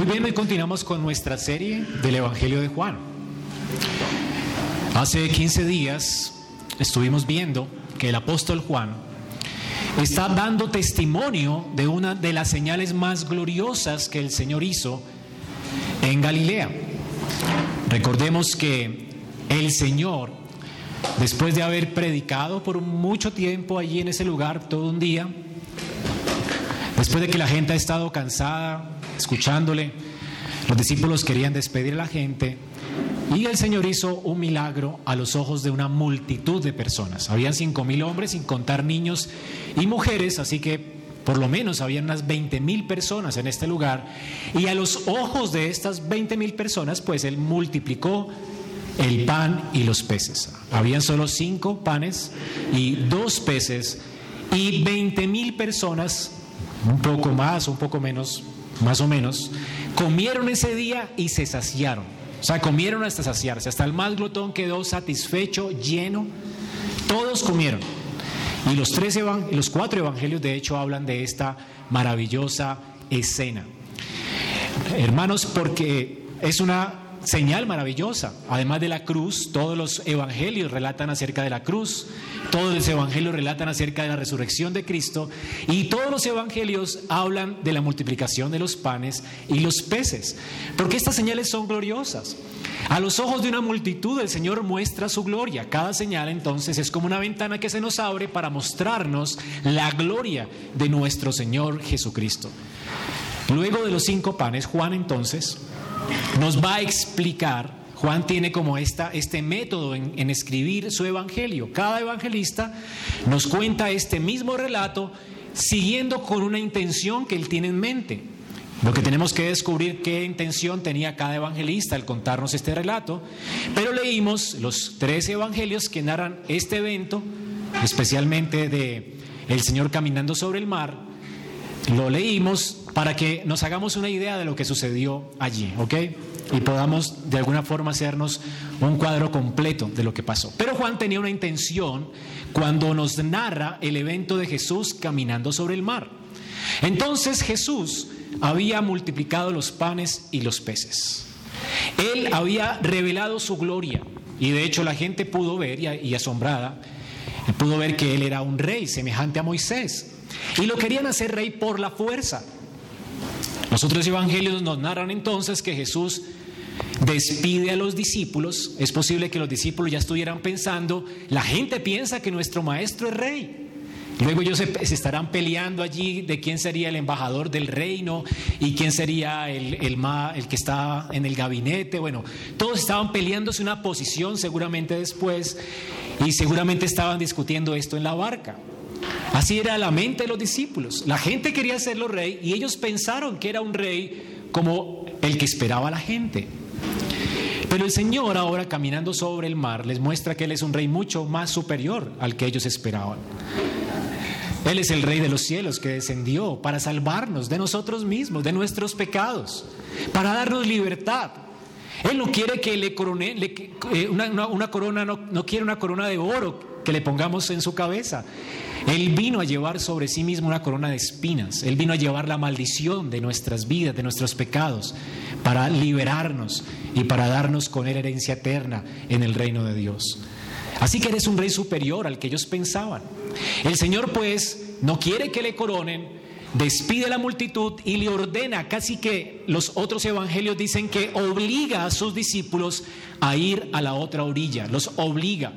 Muy bien, hoy continuamos con nuestra serie del Evangelio de Juan. Hace 15 días estuvimos viendo que el apóstol Juan está dando testimonio de una de las señales más gloriosas que el Señor hizo en Galilea. Recordemos que el Señor, después de haber predicado por mucho tiempo allí en ese lugar, todo un día, después de que la gente ha estado cansada, escuchándole, los discípulos querían despedir a la gente y el Señor hizo un milagro a los ojos de una multitud de personas. Habían cinco mil hombres, sin contar niños y mujeres, así que por lo menos había unas 20 mil personas en este lugar. Y a los ojos de estas 20 mil personas, pues Él multiplicó el pan y los peces. Habían solo cinco panes y dos peces y 20 mil personas, un poco más, un poco menos, más o menos, comieron ese día y se saciaron. O sea, comieron hasta saciarse. Hasta el más glotón quedó satisfecho, lleno. Todos comieron. Y los, tres los cuatro evangelios, de hecho, hablan de esta maravillosa escena. Hermanos, porque es una señal maravillosa. Además de la cruz, todos los evangelios relatan acerca de la cruz, todos los evangelios relatan acerca de la resurrección de Cristo y todos los evangelios hablan de la multiplicación de los panes y los peces, porque estas señales son gloriosas. A los ojos de una multitud el Señor muestra su gloria. Cada señal entonces es como una ventana que se nos abre para mostrarnos la gloria de nuestro Señor Jesucristo. Luego de los cinco panes, Juan entonces nos va a explicar, Juan tiene como esta, este método en, escribir su evangelio. Cada evangelista nos cuenta este mismo relato siguiendo con una intención que él tiene en mente. Lo que tenemos que descubrir qué intención tenía cada evangelista al contarnos este relato, pero leímos los tres evangelios que narran este evento, especialmente de el Señor caminando sobre el mar, lo leímos para que nos hagamos una idea de lo que sucedió allí, ¿ok? Y podamos de alguna forma hacernos un cuadro completo de lo que pasó. Pero Juan tenía una intención cuando nos narra el evento de Jesús caminando sobre el mar. Entonces Jesús había multiplicado los panes y los peces. Él había revelado su gloria y de hecho la gente pudo ver y, asombrada, pudo ver que él era un rey semejante a Moisés. Y lo querían hacer rey por la fuerza. Los otros evangelios nos narran entonces que Jesús despide a los discípulos. Es posible que los discípulos ya estuvieran pensando, la gente piensa que nuestro maestro es rey. Luego ellos se, estarán peleando allí de quién sería el embajador del reino y quién sería el, el, el que está en el gabinete. Bueno, todos estaban peleándose una posición seguramente después y seguramente estaban discutiendo esto en la barca. Así era la mente de los discípulos. La gente quería hacerlo rey y ellos pensaron que era un rey como el que esperaba la gente. Pero el Señor ahora caminando sobre el mar les muestra que Él es un rey mucho más superior al que ellos esperaban. Él es el rey de los cielos que descendió para salvarnos de nosotros mismos, de nuestros pecados, para darnos libertad. Él no quiere que le corone, eh, una, corona, no, no quiere una corona de oro que le pongamos en su cabeza. Él vino a llevar sobre sí mismo una corona de espinas. Él vino a llevar la maldición de nuestras vidas, de nuestros pecados, para liberarnos y para darnos con él herencia eterna en el reino de Dios. Así que eres un rey superior al que ellos pensaban. El Señor pues no quiere que le coronen, despide a la multitud y le ordena, casi que los otros evangelios dicen que obliga a sus discípulos a ir a la otra orilla, los obliga.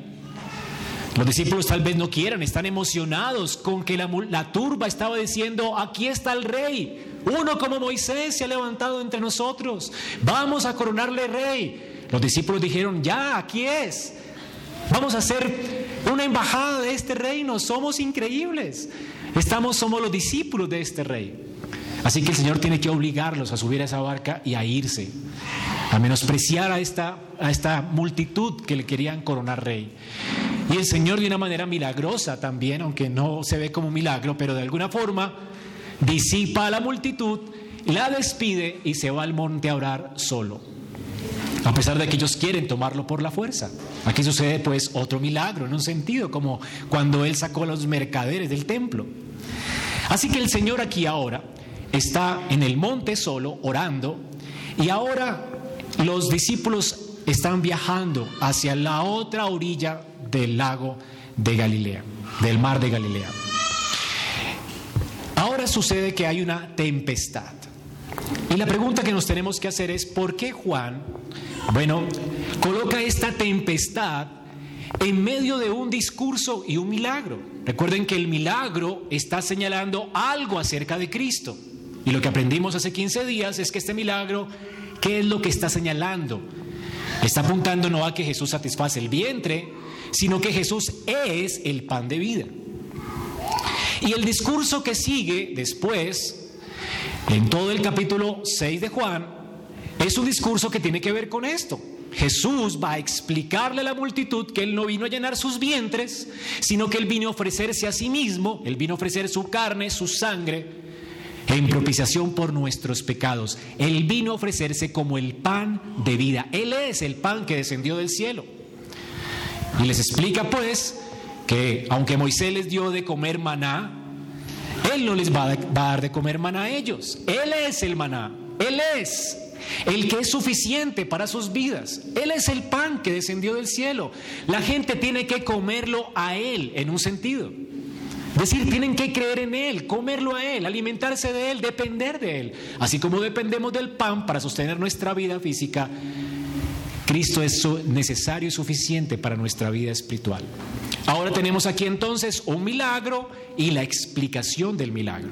Los discípulos tal vez no quieran, están emocionados con que la, turba estaba diciendo, aquí está el rey, uno como Moisés se ha levantado entre nosotros, vamos a coronarle rey. Los discípulos dijeron, ya, aquí es, vamos a hacer una embajada de este reino, somos increíbles, estamos, somos los discípulos de este rey. Así que el Señor tiene que obligarlos a subir a esa barca y a irse, a menospreciar a esta, a esta multitud que le querían coronar rey. Y el Señor de una manera milagrosa también, aunque no se ve como milagro, pero de alguna forma disipa a la multitud, la despide y se va al monte a orar solo. A pesar de que ellos quieren tomarlo por la fuerza. Aquí sucede pues otro milagro, en un sentido, como cuando Él sacó a los mercaderes del templo. Así que el Señor aquí ahora está en el monte solo, orando, Y ahora los discípulos están viajando hacia la otra orilla del lago de Galilea, del mar de Galilea. Ahora sucede que hay una tempestad. Y la pregunta que nos tenemos que hacer es, ¿por qué Juan, bueno, coloca esta tempestad en medio de un discurso y un milagro? Recuerden que el milagro está señalando algo acerca de Cristo. Y lo que aprendimos hace 15 días es que este milagro, ¿qué es lo que está señalando? Está apuntando no a que Jesús satisface el vientre, sino que Jesús es el pan de vida. Y el discurso que sigue después, en todo el capítulo 6 de Juan, es un discurso que tiene que ver con esto. Jesús va a explicarle a la multitud que Él no vino a llenar sus vientres, sino que Él vino a ofrecerse a sí mismo, Él vino a ofrecer su carne, su sangre, en propiciación por nuestros pecados. Él vino a ofrecerse como el pan de vida. Él es el pan que descendió del cielo. Y les explica pues que aunque Moisés les dio de comer maná, Él no les va a dar de comer maná a ellos. Él es el maná. Él es el que es suficiente para sus vidas. Él es el pan que descendió del cielo. La gente tiene que comerlo a Él en un sentido. Decir, tienen que creer en Él, comerlo a Él, alimentarse de Él, depender de Él. Así como dependemos del pan para sostener nuestra vida física, Cristo es necesario y suficiente para nuestra vida espiritual. Ahora tenemos aquí entonces un milagro y la explicación del milagro.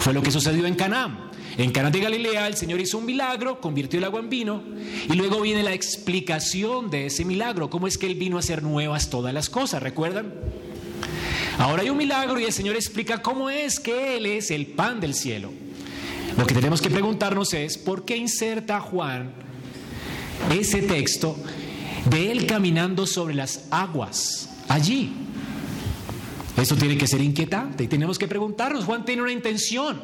Fue lo que sucedió en Canaán. En Canaán de Galilea el Señor hizo un milagro, convirtió el agua en vino y luego viene la explicación de ese milagro, cómo es que Él vino a hacer nuevas todas las cosas, ¿recuerdan? Ahora hay un milagro y el Señor explica cómo es que Él es el pan del cielo. Lo que tenemos que preguntarnos es, ¿por qué inserta Juan ese texto de Él caminando sobre las aguas allí? Eso tiene que ser inquietante y tenemos que preguntarnos, Juan tiene una intención.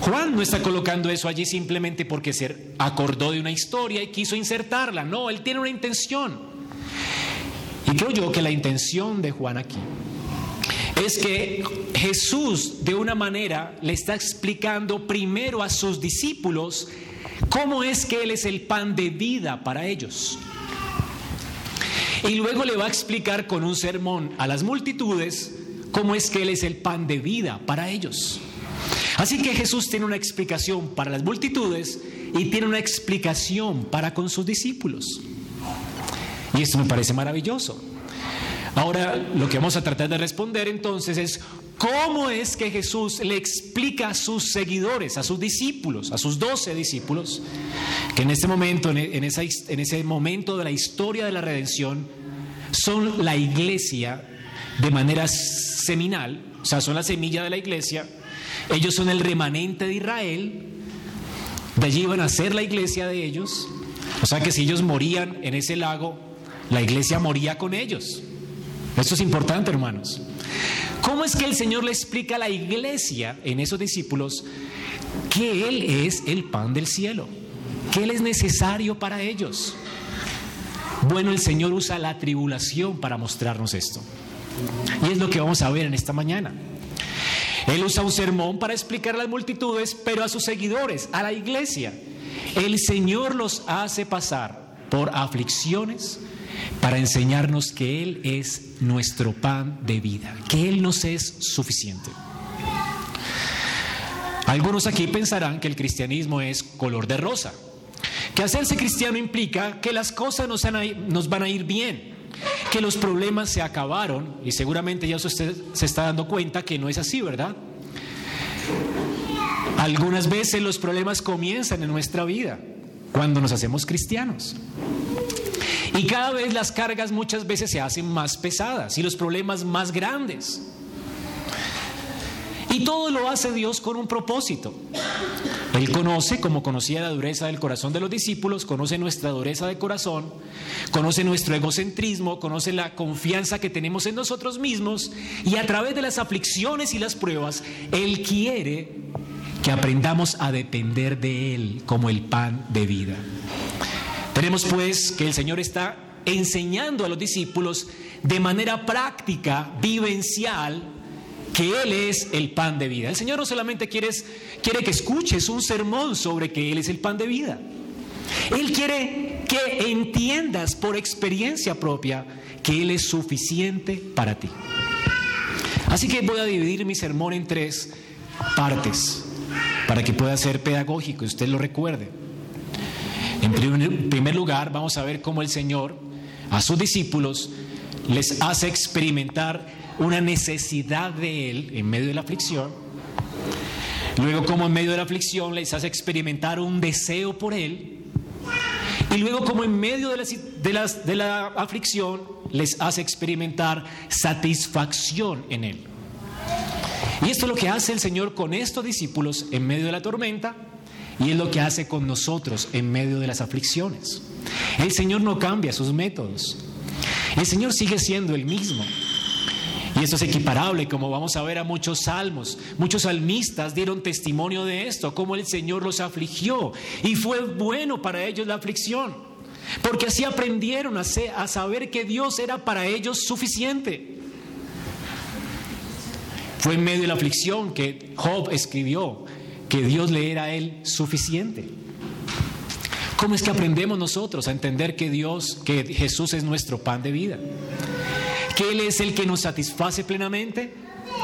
Juan no está colocando eso allí simplemente porque se acordó de una historia y quiso insertarla. No, él tiene una intención. Y creo yo que la intención de Juan aquí es que Jesús de una manera le está explicando primero a sus discípulos cómo es que Él es el pan de vida para ellos. Y luego le va a explicar con un sermón a las multitudes cómo es que Él es el pan de vida para ellos. Así que Jesús tiene una explicación para las multitudes y tiene una explicación para con sus discípulos. Y esto me parece maravilloso. Ahora lo que vamos a tratar de responder entonces es cómo es que Jesús le explica a sus seguidores, a sus discípulos, a sus doce discípulos, que en este momento, en, ese momento de la historia de la redención, son la iglesia de manera seminal, o sea, son la semilla de la iglesia, ellos son el remanente de Israel, de allí iban a ser la iglesia de ellos, o sea que si ellos morían en ese lago, la iglesia moría con ellos. Esto es importante, hermanos. ¿Cómo es que el Señor le explica a la iglesia en esos discípulos que Él es el pan del cielo? Que Él es necesario para ellos. Bueno, el Señor usa la tribulación para mostrarnos esto. Y es lo que vamos a ver en esta mañana. Él usa un sermón para explicar a las multitudes, pero a sus seguidores, a la iglesia. El Señor los hace pasar por aflicciones, para enseñarnos que Él es nuestro pan de vida, que Él nos es suficiente. Algunos aquí pensarán que el cristianismo es color de rosa, que hacerse cristiano implica que las cosas nos, van a ir bien, que los problemas se acabaron y seguramente ya usted se está dando cuenta que no es así, ¿verdad? Algunas veces los problemas comienzan en nuestra vida cuando nos hacemos cristianos. Y cada vez las cargas muchas veces se hacen más pesadas y los problemas más grandes. Y todo lo hace Dios con un propósito. Él conoce, como conocía la dureza del corazón de los discípulos, conoce nuestra dureza de corazón, conoce nuestro egocentrismo, conoce la confianza que tenemos en nosotros mismos y a través de las aflicciones y las pruebas, Él quiere que aprendamos a depender de Él como el pan de vida. Tenemos pues que el Señor está enseñando a los discípulos de manera práctica, vivencial, que Él es el pan de vida. El Señor no solamente quiere, quiere que escuches un sermón sobre que Él es el pan de vida. Él quiere que entiendas por experiencia propia que Él es suficiente para ti. Así que voy a dividir mi sermón en tres partes para que pueda ser pedagógico y usted lo recuerde. En primer lugar, vamos a ver cómo el Señor a sus discípulos les hace experimentar una necesidad de Él en medio de la aflicción. Luego, como en medio de la aflicción les hace experimentar un deseo por Él. Y luego, como en medio de la, de la aflicción les hace experimentar satisfacción en Él. Y esto es lo que hace el Señor con estos discípulos en medio de la tormenta y es lo que hace con nosotros en medio de las aflicciones. El Señor no cambia sus métodos. El Señor sigue siendo el mismo. Y esto es equiparable, como vamos a ver a muchos salmos. Muchos salmistas dieron testimonio de esto, cómo el Señor los afligió. Y fue bueno para ellos la aflicción. Porque así aprendieron a, a saber que Dios era para ellos suficiente. Fue en medio de la aflicción que Job escribió que Dios le era a él suficiente. ¿Cómo es que aprendemos nosotros a entender que Dios, que Jesús es nuestro pan de vida? Que Él es el que nos satisface plenamente?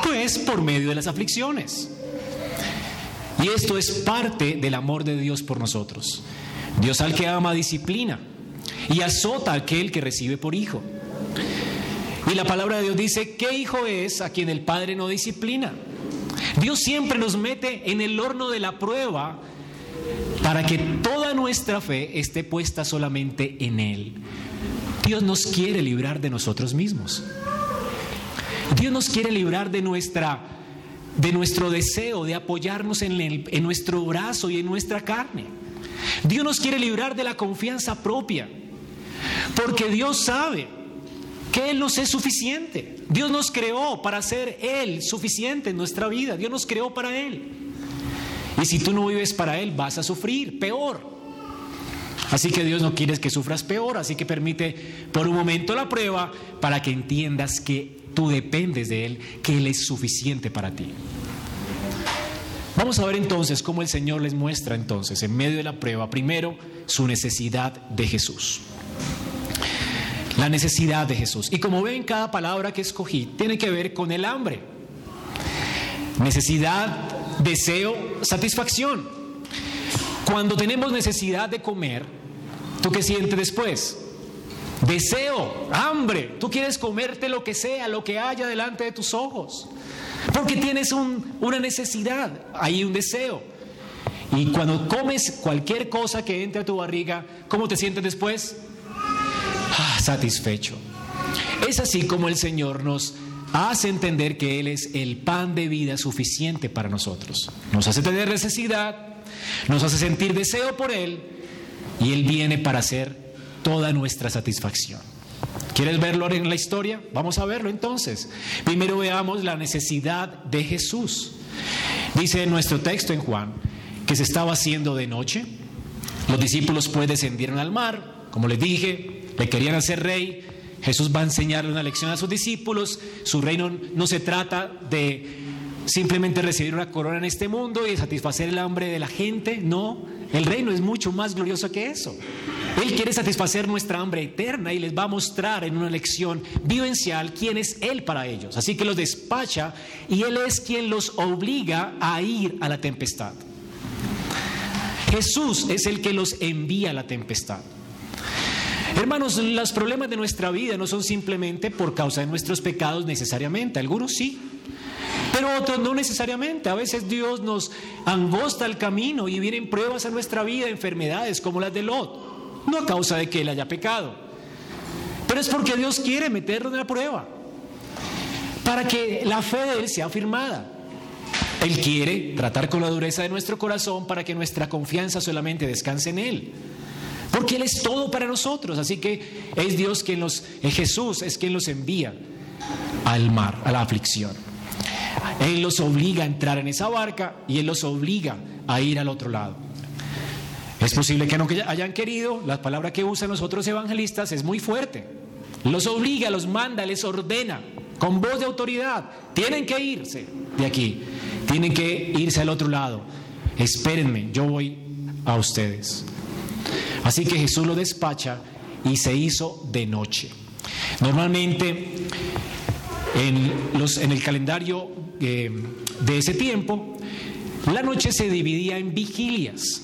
Pues por medio de las aflicciones. Y esto es parte del amor de Dios por nosotros. Dios al que ama disciplina y azota a aquel que recibe por hijo. Y la palabra de Dios dice, ¿qué hijo es a quien el Padre no disciplina? Dios siempre nos mete en el horno de la prueba para que toda nuestra fe esté puesta solamente en Él. Dios nos quiere librar de nosotros mismos. Dios nos quiere librar de nuestra de nuestro deseo de apoyarnos en, en nuestro brazo y en nuestra carne. Dios nos quiere librar de la confianza propia. Porque Dios sabe que Él nos es suficiente. Dios nos creó para ser Él suficiente en nuestra vida. Dios nos creó para Él. Y si tú no vives para Él, vas a sufrir peor. Así que Dios no quiere que sufras peor, así que permite por un momento la prueba para que entiendas que tú dependes de Él, que Él es suficiente para ti. Vamos a ver entonces cómo el Señor les muestra entonces en medio de la prueba, primero, su necesidad de Jesús la necesidad de Jesús. Y como ven, cada palabra que escogí tiene que ver con el hambre. Necesidad, deseo, satisfacción. Cuando tenemos necesidad de comer, ¿tú qué sientes después? Deseo, hambre. Tú quieres comerte lo que sea, lo que haya delante de tus ojos. Porque tienes una necesidad, hay un deseo. Y cuando comes cualquier cosa que entre a tu barriga, ¿cómo te sientes después? Satisfecho. Es así como el Señor nos hace entender que Él es el pan de vida suficiente para nosotros. Nos hace tener necesidad, nos hace sentir deseo por Él y Él viene para hacer toda nuestra satisfacción. ¿Quieres verlo en la historia? Vamos a verlo entonces. Primero veamos la necesidad de Jesús. Dice en nuestro texto en Juan que se estaba haciendo de noche. Los discípulos pues descendieron al mar, como les dije, le querían hacer rey. Jesús va a enseñarle una lección a sus discípulos. Su reino no se trata de simplemente recibir una corona en este mundo y satisfacer el hambre de la gente. No, el reino es mucho más glorioso que eso. Él quiere satisfacer nuestra hambre eterna y les va a mostrar en una lección vivencial quién es Él para ellos. Así que los despacha y Él es quien los obliga a ir a la tempestad. Jesús es el que los envía a la tempestad. Hermanos, los problemas de nuestra vida no son simplemente por causa de nuestros pecados necesariamente, algunos sí, pero otros no necesariamente. A veces Dios nos angosta el camino y vienen pruebas a nuestra vida, enfermedades como las de Lot, no a causa de que él haya pecado, pero es porque Dios quiere meterlo en la prueba, para que la fe de Él sea afirmada. Él quiere tratar con la dureza de nuestro corazón para que nuestra confianza solamente descanse en Él. Porque Él es todo para nosotros. Así que es Dios quien los, es Jesús es quien los envía al mar, a la aflicción. Él los obliga a entrar en esa barca y Él los obliga a ir al otro lado. Es posible que no hayan querido, la palabra que usan los otros evangelistas es muy fuerte. Los obliga, los manda, les ordena. con voz de autoridad, tienen que irse de aquí, tienen que irse al otro lado. Espérenme, yo voy a ustedes. Así que Jesús lo despacha y se hizo de noche. Normalmente en, el calendario eh, de ese tiempo, la noche se dividía en vigilias.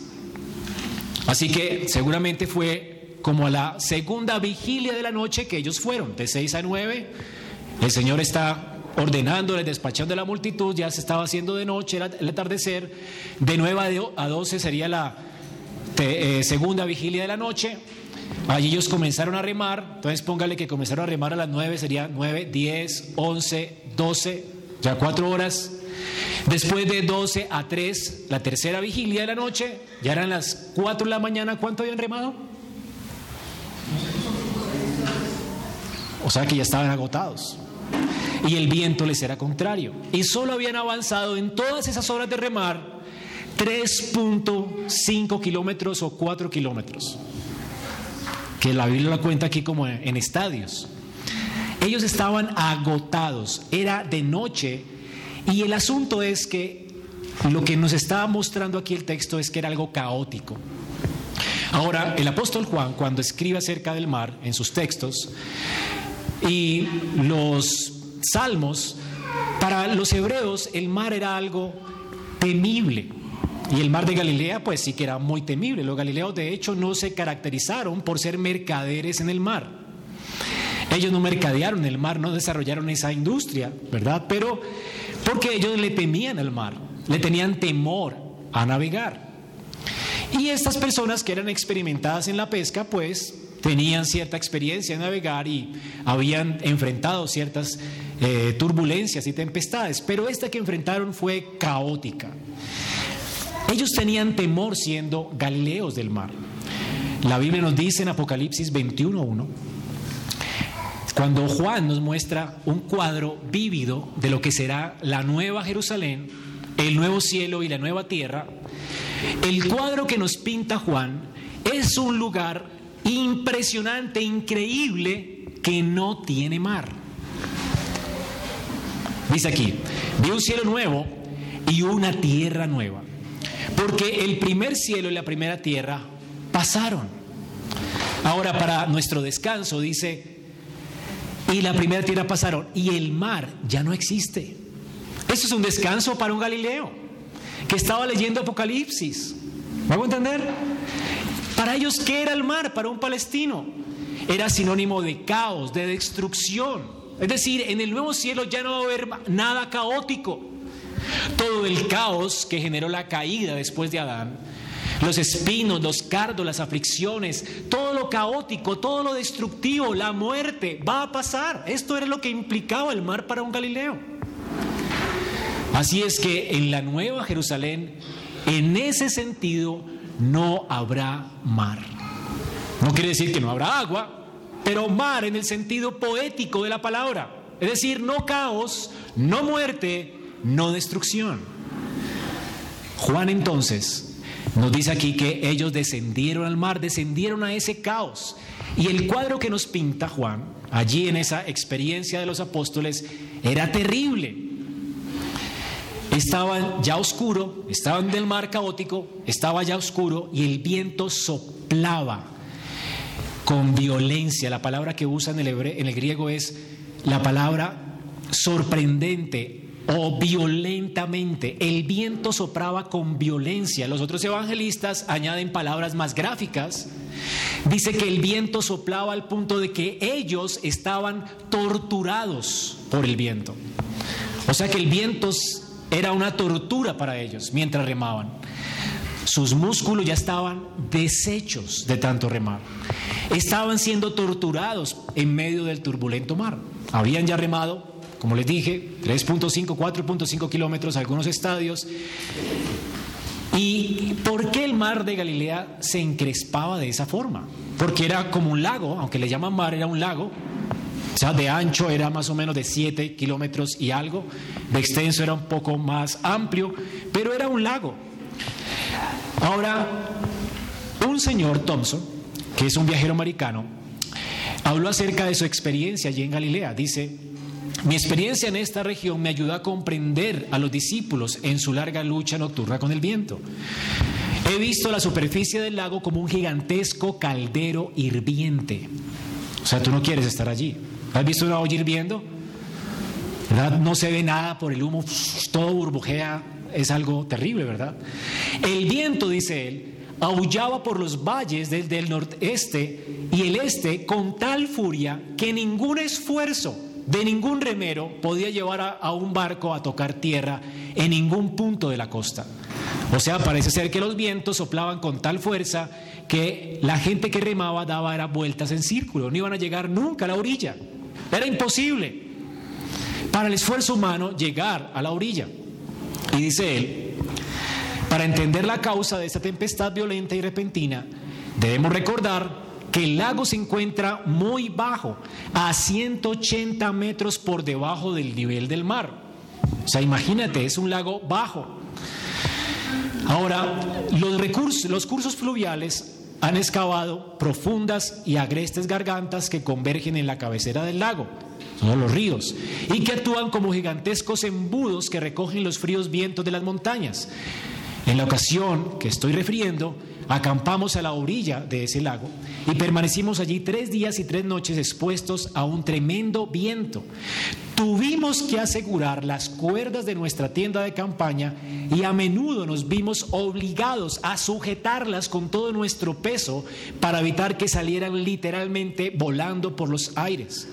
Así que seguramente fue como a la segunda vigilia de la noche que ellos fueron, de 6 a 9. El Señor está ordenándoles, despachando a la multitud, ya se estaba haciendo de noche, el atardecer. De 9 a 12 sería la eh, segunda vigilia de la noche. Allí ellos comenzaron a remar, entonces póngale que comenzaron a remar a las 9, sería 9, 10, 11, 12, ya cuatro horas. Después de 12 a 3, la tercera vigilia de la noche, ya eran las 4 de la mañana, ¿cuánto habían remado? O sea que ya estaban agotados. Y el viento les era contrario. Y solo habían avanzado en todas esas horas de remar 3.5 kilómetros o 4 kilómetros que la Biblia lo cuenta aquí como en estadios. Ellos estaban agotados, era de noche y el asunto es que lo que nos estaba mostrando aquí el texto es que era algo caótico. Ahora, el apóstol Juan, cuando escribe acerca del mar en sus textos y los salmos, para los hebreos el mar era algo temible. Y el mar de Galilea, pues sí que era muy temible. Los galileos, de hecho, no se caracterizaron por ser mercaderes en el mar. Ellos no mercadearon el mar, no desarrollaron esa industria, ¿verdad? Pero porque ellos le temían al mar, le tenían temor a navegar. Y estas personas que eran experimentadas en la pesca, pues tenían cierta experiencia en navegar y habían enfrentado ciertas eh, turbulencias y tempestades, pero esta que enfrentaron fue caótica. Ellos tenían temor siendo galileos del mar. La Biblia nos dice en Apocalipsis 21.1, cuando Juan nos muestra un cuadro vívido de lo que será la nueva Jerusalén, el nuevo cielo y la nueva tierra, el cuadro que nos pinta Juan es un lugar impresionante, increíble, que no tiene mar. Dice aquí, vi un cielo nuevo y una tierra nueva. Porque el primer cielo y la primera tierra pasaron. Ahora para nuestro descanso dice, y la primera tierra pasaron y el mar ya no existe. Eso es un descanso para un Galileo que estaba leyendo Apocalipsis. ¿Vamos a entender? Para ellos, ¿qué era el mar? Para un palestino. Era sinónimo de caos, de destrucción. Es decir, en el nuevo cielo ya no va a haber nada caótico. Todo el caos que generó la caída después de Adán, los espinos, los cardos, las aflicciones, todo lo caótico, todo lo destructivo, la muerte, va a pasar. Esto era lo que implicaba el mar para un Galileo. Así es que en la nueva Jerusalén, en ese sentido, no habrá mar. No quiere decir que no habrá agua, pero mar en el sentido poético de la palabra. Es decir, no caos, no muerte, no destrucción. Juan entonces nos dice aquí que ellos descendieron al mar, descendieron a ese caos. Y el cuadro que nos pinta Juan, allí en esa experiencia de los apóstoles, era terrible. Estaban ya oscuro, estaban del mar caótico, estaba ya oscuro y el viento soplaba con violencia. La palabra que usa en el, en el griego es la palabra sorprendente, o violentamente. El viento sopraba con violencia. Los otros evangelistas añaden palabras más gráficas. Dice que el viento soplaba al punto de que ellos estaban torturados por el viento. O sea que el viento era una tortura para ellos mientras remaban. Sus músculos ya estaban deshechos de tanto remar. Estaban siendo torturados en medio del turbulento mar. Habían ya remado como les dije, 3.5, 4.5 kilómetros, algunos estadios. ¿Y por qué el mar de Galilea se encrespaba de esa forma? Porque era como un lago, aunque le llaman mar, era un lago. O sea, de ancho era más o menos de 7 kilómetros y algo, de extenso era un poco más amplio, pero era un lago. Ahora, un señor Thompson, que es un viajero americano, habló acerca de su experiencia allí en Galilea. Dice, Mi experiencia en esta región me ayudó a comprender a los discípulos en su larga lucha nocturna con el viento. He visto la superficie del lago como un gigantesco caldero hirviente. O sea, tú no quieres estar allí. ¿Has visto una olla hirviendo? No se ve nada por el humo, todo burbujea, es algo terrible, ¿verdad? El viento, dice él, aullaba por los valles desde el noreste y el este con tal furia que ningún esfuerzo de ningún remero podía llevar a, un barco a tocar tierra en ningún punto de la costa. O sea, parece ser que los vientos soplaban con tal fuerza que la gente que remaba daba era vueltas en círculo, no iban a llegar nunca a la orilla. Era imposible para el esfuerzo humano llegar a la orilla. Y dice él, para entender la causa de esta tempestad violenta y repentina, debemos recordar que el lago se encuentra muy bajo, a 180 metros por debajo del nivel del mar. O sea, imagínate, es un lago bajo. Ahora, los, recursos, los cursos fluviales han excavado profundas y agrestes gargantas que convergen en la cabecera del lago, son los ríos, y que actúan como gigantescos embudos que recogen los fríos vientos de las montañas. En la ocasión que estoy refiriendo, acampamos a la orilla de ese lago y permanecimos allí tres días y tres noches expuestos a un tremendo viento. Tuvimos que asegurar las cuerdas de nuestra tienda de campaña y a menudo nos vimos obligados a sujetarlas con todo nuestro peso para evitar que salieran literalmente volando por los aires.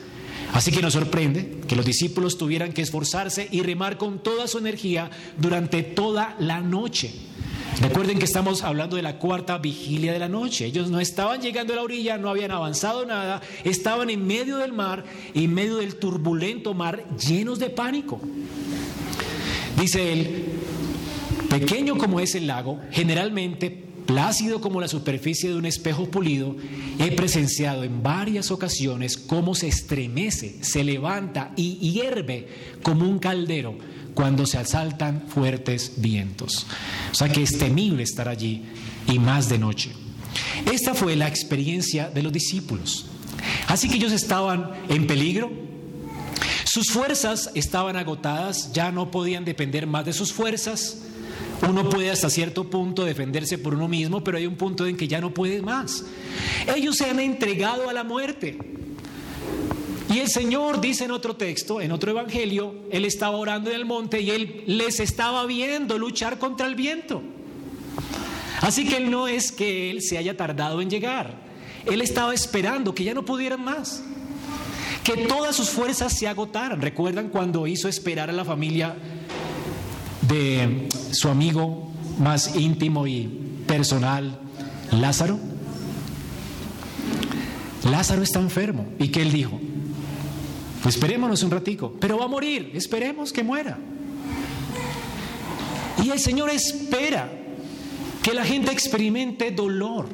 Así que nos sorprende que los discípulos tuvieran que esforzarse y remar con toda su energía durante toda la noche. Recuerden que estamos hablando de la cuarta vigilia de la noche. Ellos no estaban llegando a la orilla, no habían avanzado nada, estaban en medio del mar, en medio del turbulento mar, llenos de pánico. Dice él, pequeño como es el lago, generalmente plácido como la superficie de un espejo pulido, he presenciado en varias ocasiones cómo se estremece, se levanta y hierve como un caldero cuando se asaltan fuertes vientos. O sea que es temible estar allí y más de noche. Esta fue la experiencia de los discípulos. Así que ellos estaban en peligro, sus fuerzas estaban agotadas, ya no podían depender más de sus fuerzas, uno puede hasta cierto punto defenderse por uno mismo, pero hay un punto en que ya no puede más. Ellos se han entregado a la muerte. Y el Señor dice en otro texto, en otro evangelio, Él estaba orando en el monte y Él les estaba viendo luchar contra el viento. Así que no es que Él se haya tardado en llegar. Él estaba esperando que ya no pudieran más. Que todas sus fuerzas se agotaran. ¿Recuerdan cuando hizo esperar a la familia de su amigo más íntimo y personal, Lázaro? Lázaro está enfermo. ¿Y qué él dijo? Esperémonos un ratico, pero va a morir, esperemos que muera. Y el Señor espera que la gente experimente dolor,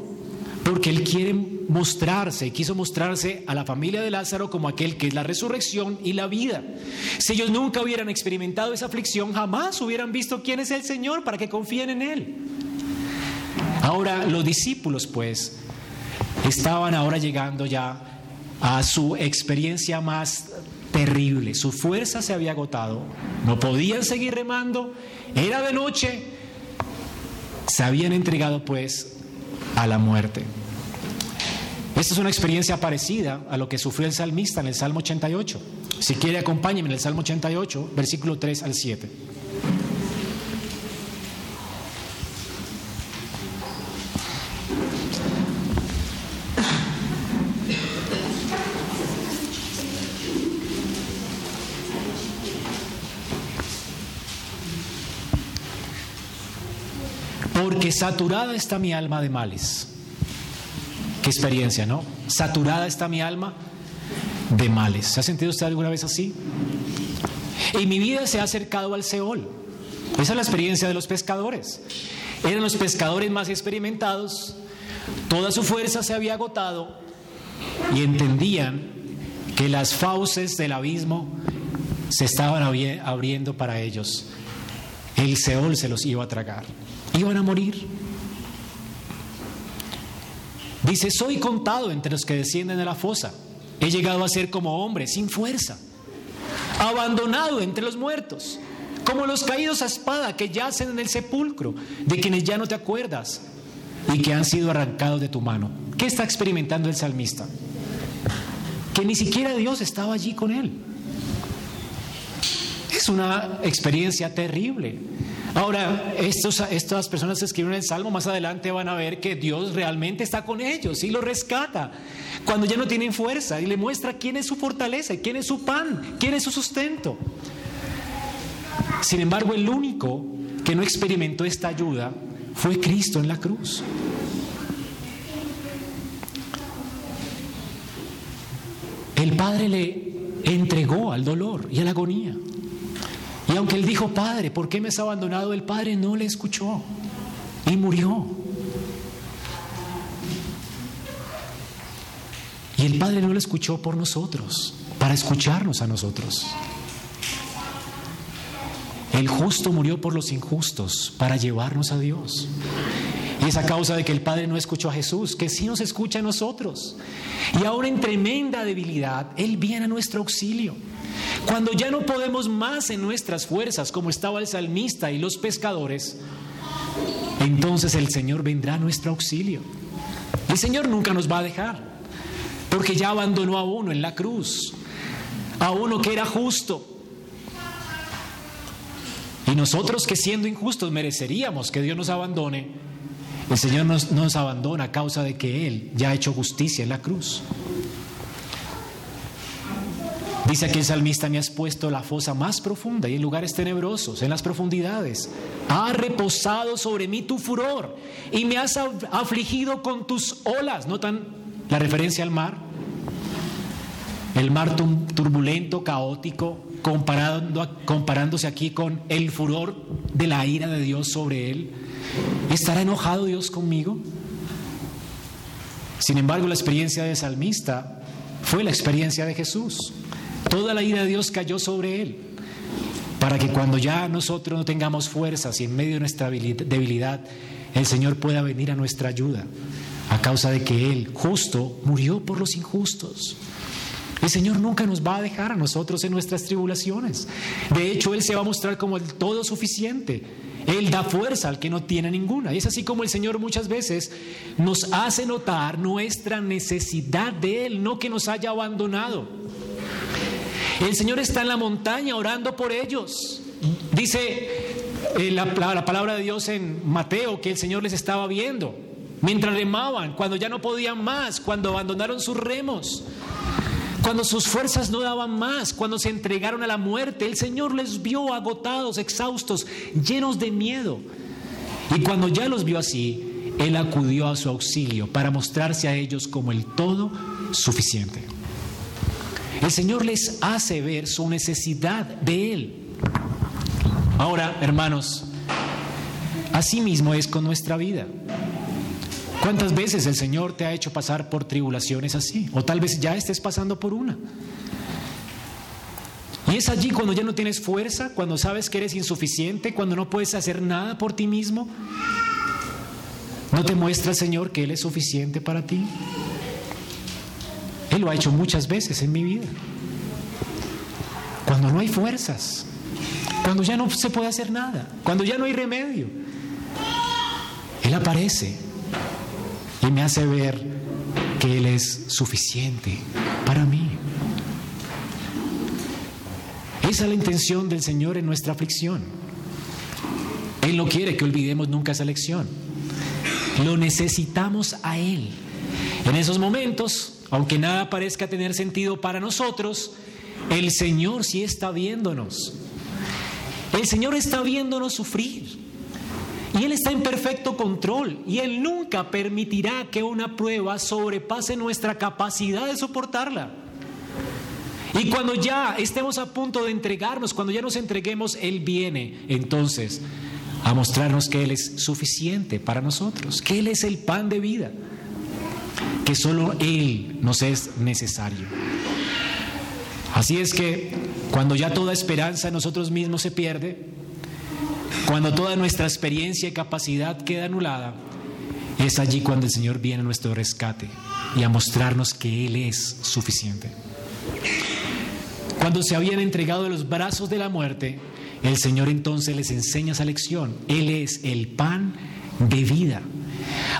porque Él quiere mostrarse, quiso mostrarse a la familia de Lázaro como aquel que es la resurrección y la vida. Si ellos nunca hubieran experimentado esa aflicción, jamás hubieran visto quién es el Señor para que confíen en Él. Ahora, los discípulos, pues, estaban ahora llegando ya a su experiencia más terrible. Su fuerza se había agotado, no podían seguir remando, era de noche, se habían entregado pues a la muerte. Esta es una experiencia parecida a lo que sufrió el salmista en el Salmo 88. Si quiere, acompáñenme en el Salmo 88, versículo 3 al 7. Porque saturada está mi alma de males Qué experiencia, ¿no? Saturada está mi alma de males. ¿Se ha sentido usted alguna vez así? Y mi vida se ha acercado al Seol. Esa es la experiencia de los pescadores. Eran los pescadores más experimentados, toda su fuerza se había agotado y entendían que las fauces del abismo se estaban abriendo para ellos. El Seol se los iba a tragar. Iban a morir. Dice, soy contado entre los que descienden de la fosa. He llegado a ser como hombre, sin fuerza. abandonado entre los muertos, como los caídos a espada que yacen en el sepulcro, de quienes ya no te acuerdas y que han sido arrancados de tu mano. ¿Qué está experimentando el salmista? Que ni siquiera Dios estaba allí con él. Es una experiencia terrible. Ahora, estas personas que escriben el Salmo más adelante van a ver que Dios realmente está con ellos y los rescata cuando ya no tienen fuerza y le muestra quién es su fortaleza, quién es su pan, quién es su sustento. Sin embargo, el único que no experimentó esta ayuda fue Cristo en la cruz. El Padre le entregó al dolor y a la agonía. Y aunque él dijo, Padre, ¿por qué me has abandonado? El Padre no le escuchó y murió. Y el Padre no lo escuchó por nosotros, para escucharnos a nosotros. El justo murió por los injustos, para llevarnos a Dios. Y es a causa de que el Padre no escuchó a Jesús, que sí nos escucha a nosotros. Y ahora en tremenda debilidad, Él viene a nuestro auxilio. Cuando ya no podemos más en nuestras fuerzas, como estaba el salmista y los pescadores, entonces el Señor vendrá a nuestro auxilio. El Señor nunca nos va a dejar, porque ya abandonó a uno en la cruz, a uno que era justo. Y nosotros que siendo injustos mereceríamos que Dios nos abandone, el Señor nos, nos abandona a causa de que Él ya ha hecho justicia en la cruz. Dice aquí el salmista, me has puesto la fosa más profunda y en lugares tenebrosos, en las profundidades. Ha reposado sobre mí tu furor y me has afligido con tus olas. ¿Notan la referencia al mar? El mar turbulento, caótico, comparándose aquí con el furor de la ira de Dios sobre él. ¿Estará enojado Dios conmigo? Sin embargo, la experiencia de salmista fue la experiencia de Jesús. Toda la ira de Dios cayó sobre él, para que cuando ya nosotros no tengamos fuerzas y en medio de nuestra debilidad, el Señor pueda venir a nuestra ayuda, a causa de que Él, justo, murió por los injustos. El Señor nunca nos va a dejar a nosotros en nuestras tribulaciones. De hecho, Él se va a mostrar como el todo suficiente. Él da fuerza al que no tiene ninguna. Y es así como el Señor muchas veces nos hace notar nuestra necesidad de Él, no que nos haya abandonado. El Señor está en la montaña orando por ellos. Dice eh, la, palabra de Dios en Mateo que el Señor les estaba viendo mientras remaban, cuando ya no podían más, cuando abandonaron sus remos. Cuando sus fuerzas no daban más, cuando se entregaron a la muerte, el Señor les vio agotados, exhaustos, llenos de miedo. Y cuando ya los vio así, Él acudió a su auxilio para mostrarse a ellos como el todo suficiente. El Señor les hace ver su necesidad de Él. Ahora, hermanos, así mismo es con nuestra vida. ¿Cuántas veces el Señor te ha hecho pasar por tribulaciones así? O tal vez ya estés pasando por una. Y es allí cuando ya no tienes fuerza, cuando sabes que eres insuficiente, cuando no puedes hacer nada por ti mismo. ¿No te muestra el Señor que Él es suficiente para ti? Él lo ha hecho muchas veces en mi vida. Cuando no hay fuerzas, cuando ya no se puede hacer nada, cuando ya no hay remedio, Él aparece y me hace ver que Él es suficiente para mí. Esa es la intención del Señor en nuestra aflicción. Él no quiere que olvidemos nunca esa lección. Lo necesitamos a Él. En esos momentos aunque nada parezca tener sentido para nosotros, el Señor sí está viéndonos. El Señor está viéndonos sufrir. Y Él está en perfecto control. Y Él nunca permitirá que una prueba sobrepase nuestra capacidad de soportarla. Y cuando ya estemos a punto de entregarnos, cuando ya nos entreguemos, Él viene entonces a mostrarnos que Él es suficiente para nosotros, que Él es el pan de vida que solo Él nos es necesario. Así es que cuando ya toda esperanza en nosotros mismos se pierde, cuando toda nuestra experiencia y capacidad queda anulada, es allí cuando el Señor viene a nuestro rescate y a mostrarnos que Él es suficiente. Cuando se habían entregado de los brazos de la muerte, el Señor entonces les enseña esa lección. Él es el pan de vida.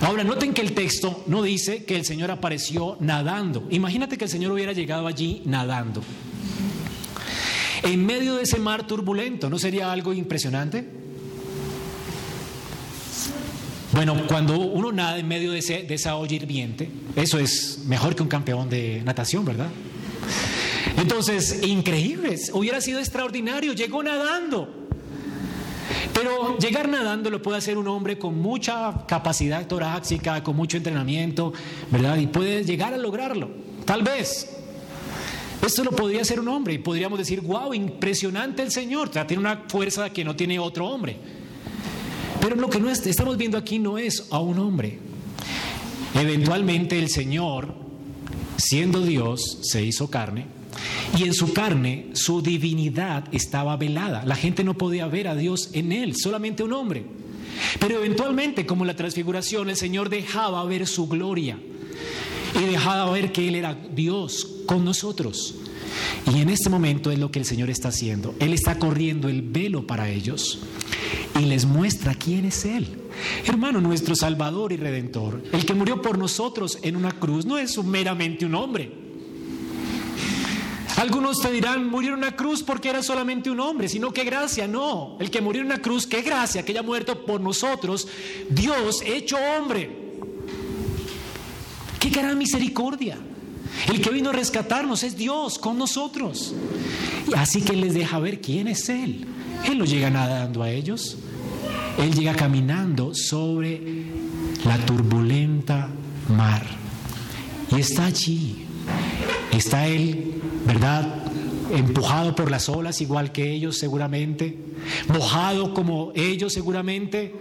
Ahora, noten que el texto no dice que el Señor apareció nadando. Imagínate que el Señor hubiera llegado allí nadando. En medio de ese mar turbulento, ¿no sería algo impresionante? Bueno, cuando uno nada en medio de, de esa olla hirviente, eso es mejor que un campeón de natación, ¿verdad? Entonces, increíble, hubiera sido extraordinario, llegó nadando. Pero llegar nadando lo puede hacer un hombre con mucha capacidad torácica, con mucho entrenamiento, ¿verdad? Y puede llegar a lograrlo, tal vez. Esto lo podría hacer un hombre y podríamos decir, wow, impresionante el Señor, tiene una fuerza que no tiene otro hombre. Pero lo que no estamos viendo aquí no es a un hombre. Eventualmente el Señor, siendo Dios, se hizo carne y en su carne su divinidad estaba velada. La gente no podía ver a Dios en él, solamente un hombre. Pero eventualmente, como la transfiguración, el Señor dejaba ver su gloria y dejaba ver que Él era Dios con nosotros. Y en este momento es lo que el Señor está haciendo. Él está corriendo el velo para ellos y les muestra quién es Él. Hermano, nuestro Salvador y Redentor, el que murió por nosotros en una cruz, no es meramente un hombre. Algunos te dirán, murió en una cruz porque era solamente un hombre, sino que gracia, no. El que murió en una cruz, qué gracia, que haya muerto por nosotros, Dios hecho hombre. Qué gran misericordia. El que vino a rescatarnos es Dios con nosotros. Y así que les deja ver quién es Él. Él no llega nadando a ellos. Él llega caminando sobre la turbulenta mar. Y está allí. Está Él ¿verdad? Empujado por las olas igual que ellos seguramente, mojado como ellos seguramente,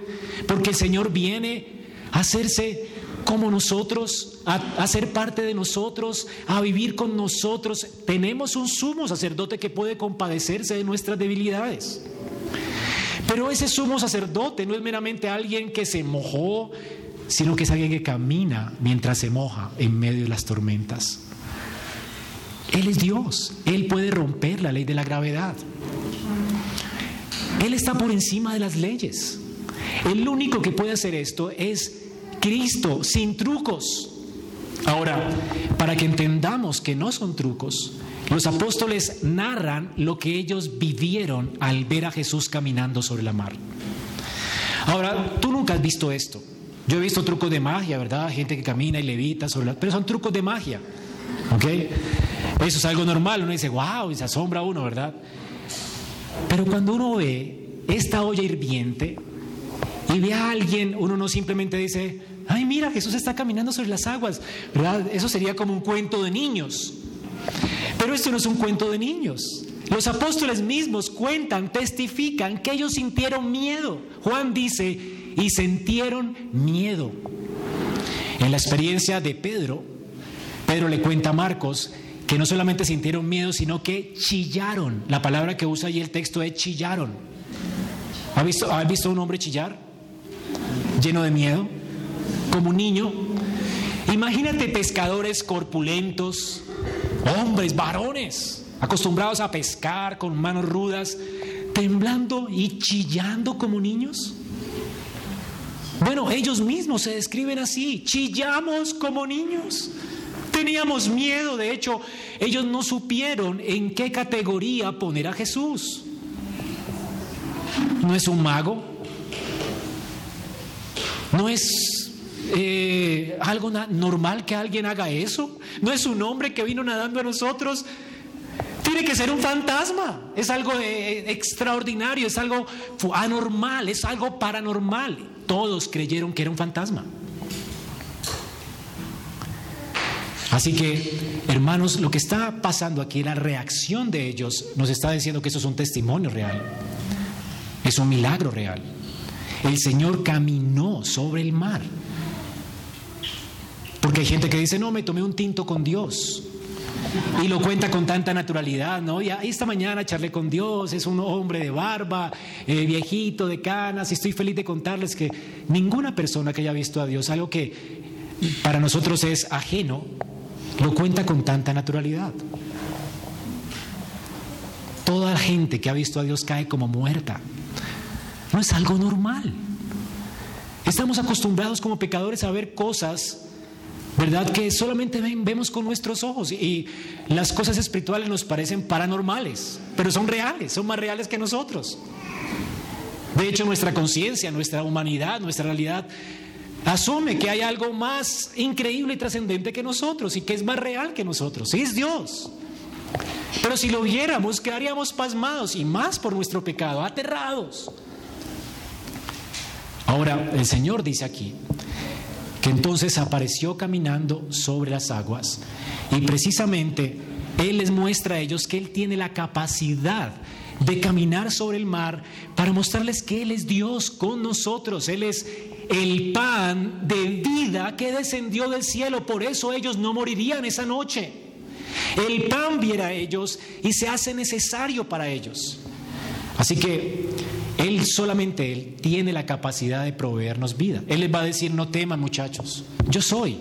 porque el Señor viene a hacerse como nosotros, a, ser parte de nosotros, a vivir con nosotros. Tenemos un sumo sacerdote que puede compadecerse de nuestras debilidades. Pero ese sumo sacerdote no es meramente alguien que se mojó, sino que es alguien que camina mientras se moja en medio de las tormentas. Él es Dios, Él puede romper la ley de la gravedad. Él está por encima de las leyes. El único que puede hacer esto es Cristo, sin trucos. Ahora, para que entendamos que no son trucos, los apóstoles narran lo que ellos vivieron al ver a Jesús caminando sobre la mar. Ahora, tú nunca has visto esto. Yo he visto trucos de magia, ¿verdad? Gente que camina y levita sobre la... Pero son trucos de magia. ¿Ok? Eso es algo normal, uno dice, wow, y se asombra uno, ¿verdad? Pero cuando uno ve esta olla hirviente y ve a alguien, uno no simplemente dice, ay, mira, Jesús está caminando sobre las aguas, ¿verdad? Eso sería como un cuento de niños. Pero esto no es un cuento de niños. Los apóstoles mismos cuentan, testifican que ellos sintieron miedo. Juan dice, y sintieron miedo. En la experiencia de Pedro, Pedro le cuenta a Marcos que no solamente sintieron miedo, sino que chillaron. La palabra que usa ahí el texto es chillaron. ¿Has visto, ¿Has visto un hombre chillar? Lleno de miedo, como un niño. Imagínate pescadores corpulentos, hombres, varones, acostumbrados a pescar con manos rudas, temblando y chillando como niños. Bueno, ellos mismos se describen así, chillamos como niños. Teníamos miedo, de hecho, ellos no supieron en qué categoría poner a Jesús. No es un mago, no es eh, algo normal que alguien haga eso, no es un hombre que vino nadando a nosotros. Tiene que ser un fantasma, es algo eh, extraordinario, es algo anormal, es algo paranormal. Todos creyeron que era un fantasma. Así que, hermanos, lo que está pasando aquí, la reacción de ellos, nos está diciendo que eso es un testimonio real, es un milagro real. El Señor caminó sobre el mar. Porque hay gente que dice, no, me tomé un tinto con Dios. Y lo cuenta con tanta naturalidad, ¿no? Y esta mañana charlé con Dios, es un hombre de barba, eh, viejito, de canas, y estoy feliz de contarles que ninguna persona que haya visto a Dios, algo que para nosotros es ajeno, lo cuenta con tanta naturalidad. Toda la gente que ha visto a Dios cae como muerta. No es algo normal. Estamos acostumbrados como pecadores a ver cosas, ¿verdad? Que solamente vemos con nuestros ojos y las cosas espirituales nos parecen paranormales, pero son reales, son más reales que nosotros. De hecho, nuestra conciencia, nuestra humanidad, nuestra realidad asume que hay algo más increíble y trascendente que nosotros y que es más real que nosotros. es Dios. Pero si lo viéramos, quedaríamos pasmados y más por nuestro pecado, aterrados. Ahora, el Señor dice aquí que entonces apareció caminando sobre las aguas y precisamente Él les muestra a ellos que Él tiene la capacidad de caminar sobre el mar para mostrarles que Él es Dios con nosotros. Él es el pan de vida que descendió del cielo. Por eso ellos no morirían esa noche. El pan viera a ellos y se hace necesario para ellos. Así que Él solamente Él tiene la capacidad de proveernos vida. Él les va a decir, no teman muchachos, yo soy.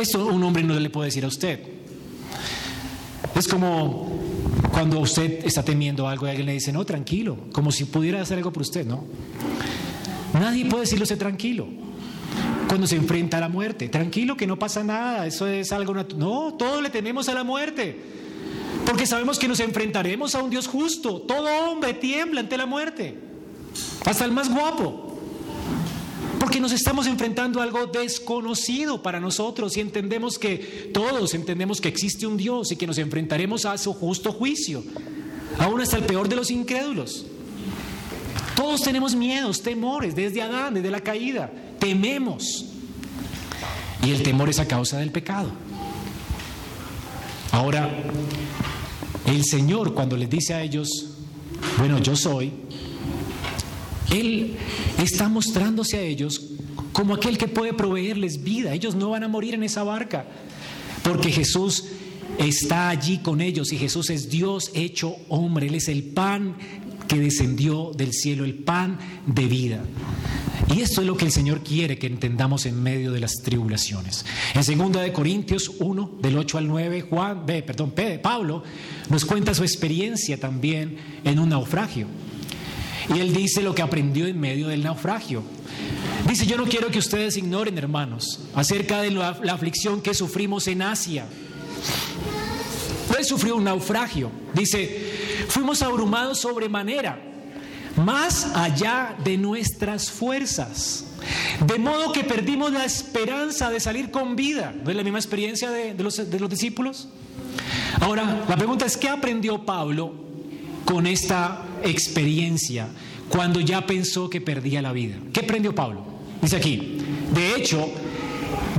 Esto un hombre no le puede decir a usted. Es como cuando usted está temiendo algo y alguien le dice, no, tranquilo, como si pudiera hacer algo por usted, ¿no? Nadie puede decirlo sé tranquilo. Cuando se enfrenta a la muerte, tranquilo que no pasa nada, eso es algo natural. No, todos le tememos a la muerte. Porque sabemos que nos enfrentaremos a un Dios justo. Todo hombre tiembla ante la muerte. Hasta el más guapo. Porque nos estamos enfrentando a algo desconocido para nosotros y entendemos que todos entendemos que existe un Dios y que nos enfrentaremos a su justo juicio. Aún hasta el peor de los incrédulos. Todos tenemos miedos, temores, desde Adán, desde la caída. Tememos. Y el temor es a causa del pecado. Ahora, el Señor cuando les dice a ellos, bueno, yo soy, Él está mostrándose a ellos como aquel que puede proveerles vida. Ellos no van a morir en esa barca, porque Jesús está allí con ellos y Jesús es Dios hecho hombre. Él es el pan que descendió del cielo, el pan de vida. Y esto es lo que el Señor quiere que entendamos en medio de las tribulaciones. En 2 de Corintios 1, del 8 al 9, Juan, perdón, Pablo nos cuenta su experiencia también en un naufragio. Y él dice lo que aprendió en medio del naufragio. Dice, yo no quiero que ustedes ignoren, hermanos, acerca de la, la aflicción que sufrimos en Asia. Él sufrió un naufragio. Dice, fuimos abrumados sobremanera, más allá de nuestras fuerzas. De modo que perdimos la esperanza de salir con vida. ¿No es la misma experiencia de, los, de los discípulos? Ahora, la pregunta es, ¿qué aprendió Pablo con esta experiencia cuando ya pensó que perdía la vida? ¿Qué aprendió Pablo? Dice aquí, de hecho,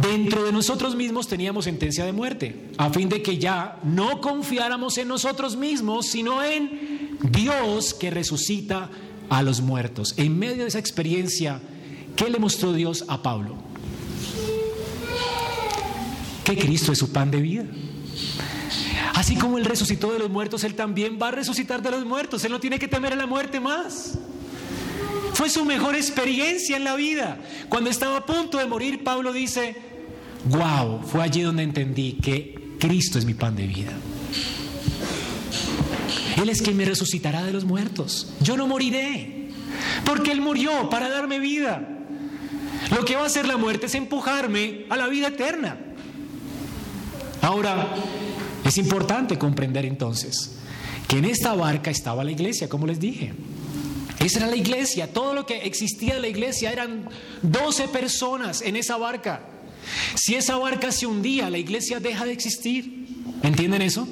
dentro de nosotros mismos teníamos sentencia de muerte, a fin de que ya no confiáramos en nosotros mismos, sino en Dios que resucita a los muertos. En medio de esa experiencia, ¿qué le mostró Dios a Pablo? Que Cristo es su pan de vida. Así como Él resucitó de los muertos, Él también va a resucitar de los muertos. Él no tiene que temer a la muerte más. Fue su mejor experiencia en la vida. Cuando estaba a punto de morir, Pablo dice, wow, fue allí donde entendí que Cristo es mi pan de vida. Él es quien me resucitará de los muertos. Yo no moriré, porque Él murió para darme vida. Lo que va a hacer la muerte es empujarme a la vida eterna. Ahora, es importante comprender entonces que en esta barca estaba la iglesia, como les dije. Esa era la iglesia, todo lo que existía de la iglesia eran 12 personas en esa barca. Si esa barca se hundía, la iglesia deja de existir. ¿Entienden eso?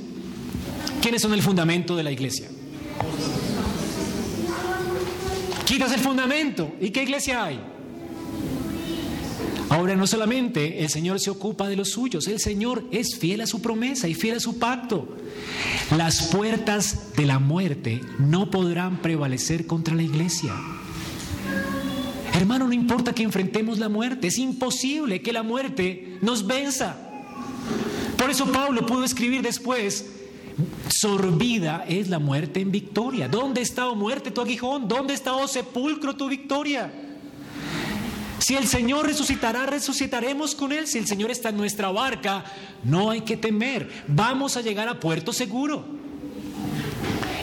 ¿Quiénes son el fundamento de la iglesia? Quitas el fundamento. ¿Y qué iglesia hay? Ahora no solamente el Señor se ocupa de los suyos, el Señor es fiel a su promesa y fiel a su pacto. Las puertas de la muerte no podrán prevalecer contra la iglesia. Hermano, no importa que enfrentemos la muerte, es imposible que la muerte nos venza. Por eso Pablo pudo escribir después, sorbida es la muerte en victoria. ¿Dónde está, oh muerte, tu aguijón? ¿Dónde está, oh sepulcro, tu victoria? Si el Señor resucitará, resucitaremos con Él. Si el Señor está en nuestra barca, no hay que temer. Vamos a llegar a puerto seguro.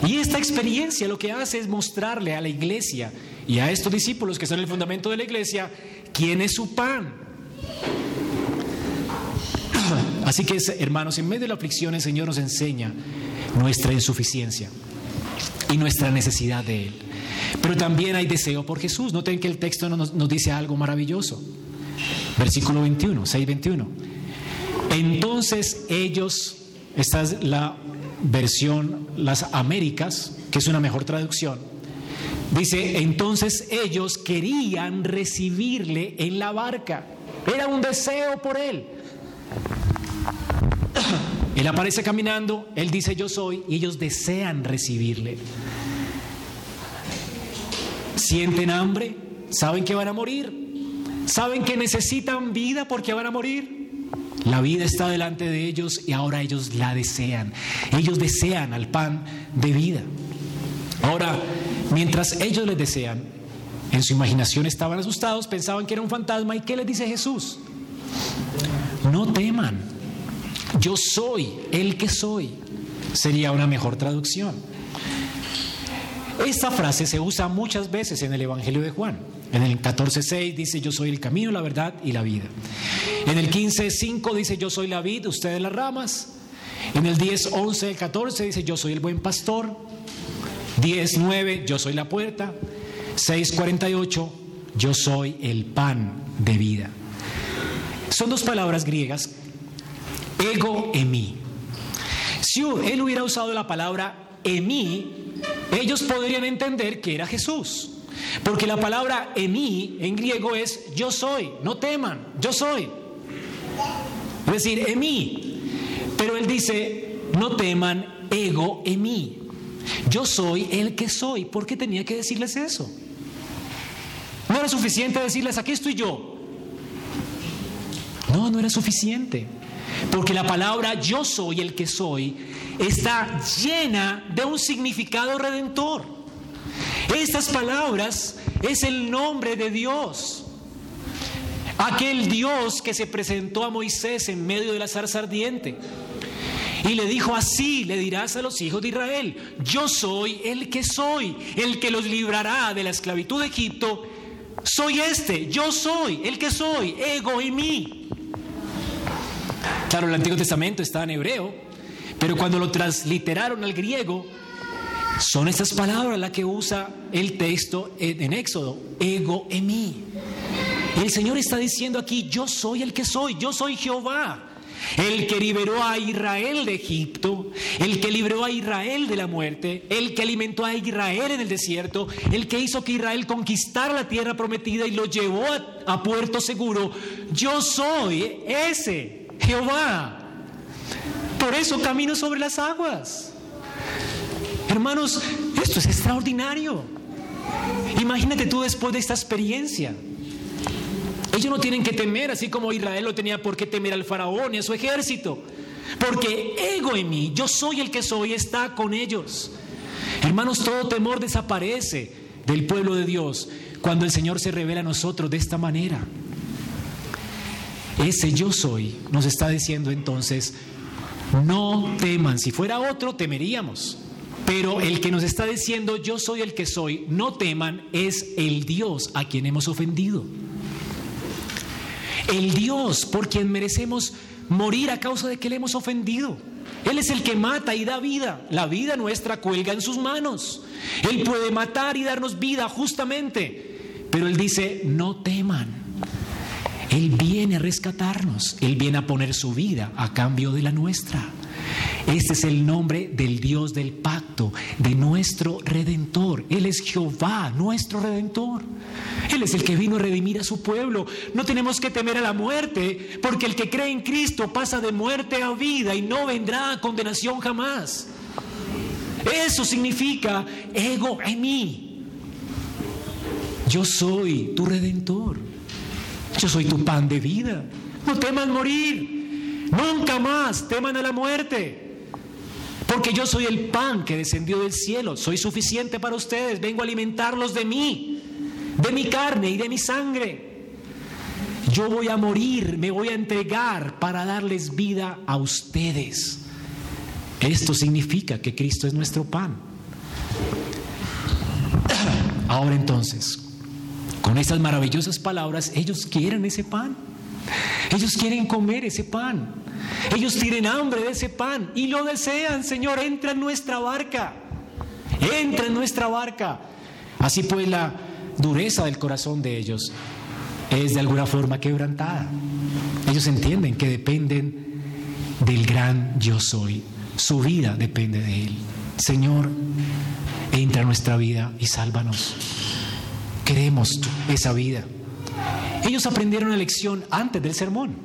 Y esta experiencia lo que hace es mostrarle a la iglesia y a estos discípulos que son el fundamento de la iglesia quién es su pan. Así que, hermanos, en medio de la aflicción el Señor nos enseña nuestra insuficiencia y nuestra necesidad de Él. Pero también hay deseo por Jesús. Noten que el texto nos, nos dice algo maravilloso. Versículo 21, 6, 21. Entonces ellos, esta es la versión Las Américas, que es una mejor traducción, dice, entonces ellos querían recibirle en la barca. Era un deseo por él. Él aparece caminando, él dice yo soy, y ellos desean recibirle. Sienten hambre, saben que van a morir, saben que necesitan vida porque van a morir. La vida está delante de ellos y ahora ellos la desean. Ellos desean al pan de vida. Ahora, mientras ellos le desean, en su imaginación estaban asustados, pensaban que era un fantasma. ¿Y qué les dice Jesús? No teman, yo soy el que soy. Sería una mejor traducción. Esta frase se usa muchas veces en el Evangelio de Juan. En el 14.6 dice yo soy el camino, la verdad y la vida. En el 15.5 dice yo soy la vid, ustedes las ramas. En el 10.11, el 14 dice yo soy el buen pastor. 10.9 yo soy la puerta. 6.48 yo soy el pan de vida. Son dos palabras griegas, ego emi. Si él hubiera usado la palabra emi, ellos podrían entender que era Jesús. Porque la palabra emi en griego es yo soy, no teman, yo soy. Es decir, emi. Pero él dice, no teman, ego emi. Yo soy el que soy. ¿Por qué tenía que decirles eso? No era suficiente decirles, aquí estoy yo. No, no era suficiente. Porque la palabra yo soy el que soy está llena de un significado redentor. Estas palabras es el nombre de Dios. Aquel Dios que se presentó a Moisés en medio de la zarza ardiente. Y le dijo así, le dirás a los hijos de Israel, yo soy el que soy, el que los librará de la esclavitud de Egipto. Soy este, yo soy el que soy, ego y mí. Claro, el Antiguo Testamento está en hebreo, pero cuando lo transliteraron al griego, son estas palabras las que usa el texto en Éxodo, ego en mí. El Señor está diciendo aquí, yo soy el que soy, yo soy Jehová. El que liberó a Israel de Egipto, el que libró a Israel de la muerte, el que alimentó a Israel en el desierto, el que hizo que Israel conquistara la tierra prometida y lo llevó a puerto seguro. Yo soy ese, Jehová. Por eso camino sobre las aguas. Hermanos, esto es extraordinario. Imagínate tú después de esta experiencia. Ellos no tienen que temer, así como Israel no tenía por qué temer al faraón y a su ejército. Porque ego en mí, yo soy el que soy, está con ellos. Hermanos, todo temor desaparece del pueblo de Dios cuando el Señor se revela a nosotros de esta manera. Ese yo soy nos está diciendo entonces, no teman, si fuera otro temeríamos. Pero el que nos está diciendo yo soy el que soy, no teman, es el Dios a quien hemos ofendido. El Dios por quien merecemos morir a causa de que le hemos ofendido. Él es el que mata y da vida. La vida nuestra cuelga en sus manos. Él puede matar y darnos vida justamente. Pero Él dice, no teman. Él viene a rescatarnos. Él viene a poner su vida a cambio de la nuestra. Este es el nombre del Dios del pacto, de nuestro redentor. Él es Jehová, nuestro redentor. Él es el que vino a redimir a su pueblo. No tenemos que temer a la muerte, porque el que cree en Cristo pasa de muerte a vida y no vendrá a condenación jamás. Eso significa ego en mí. Yo soy tu redentor. Yo soy tu pan de vida. No temas morir. Nunca más teman a la muerte. Porque yo soy el pan que descendió del cielo. Soy suficiente para ustedes. Vengo a alimentarlos de mí, de mi carne y de mi sangre. Yo voy a morir, me voy a entregar para darles vida a ustedes. Esto significa que Cristo es nuestro pan. Ahora entonces, con estas maravillosas palabras, ellos quieren ese pan. Ellos quieren comer ese pan. Ellos tienen hambre de ese pan y lo desean. Señor, entra en nuestra barca. Entra en nuestra barca. Así pues la dureza del corazón de ellos es de alguna forma quebrantada. Ellos entienden que dependen del gran yo soy. Su vida depende de Él. Señor, entra en nuestra vida y sálvanos. Queremos esa vida. Ellos aprendieron la lección antes del sermón.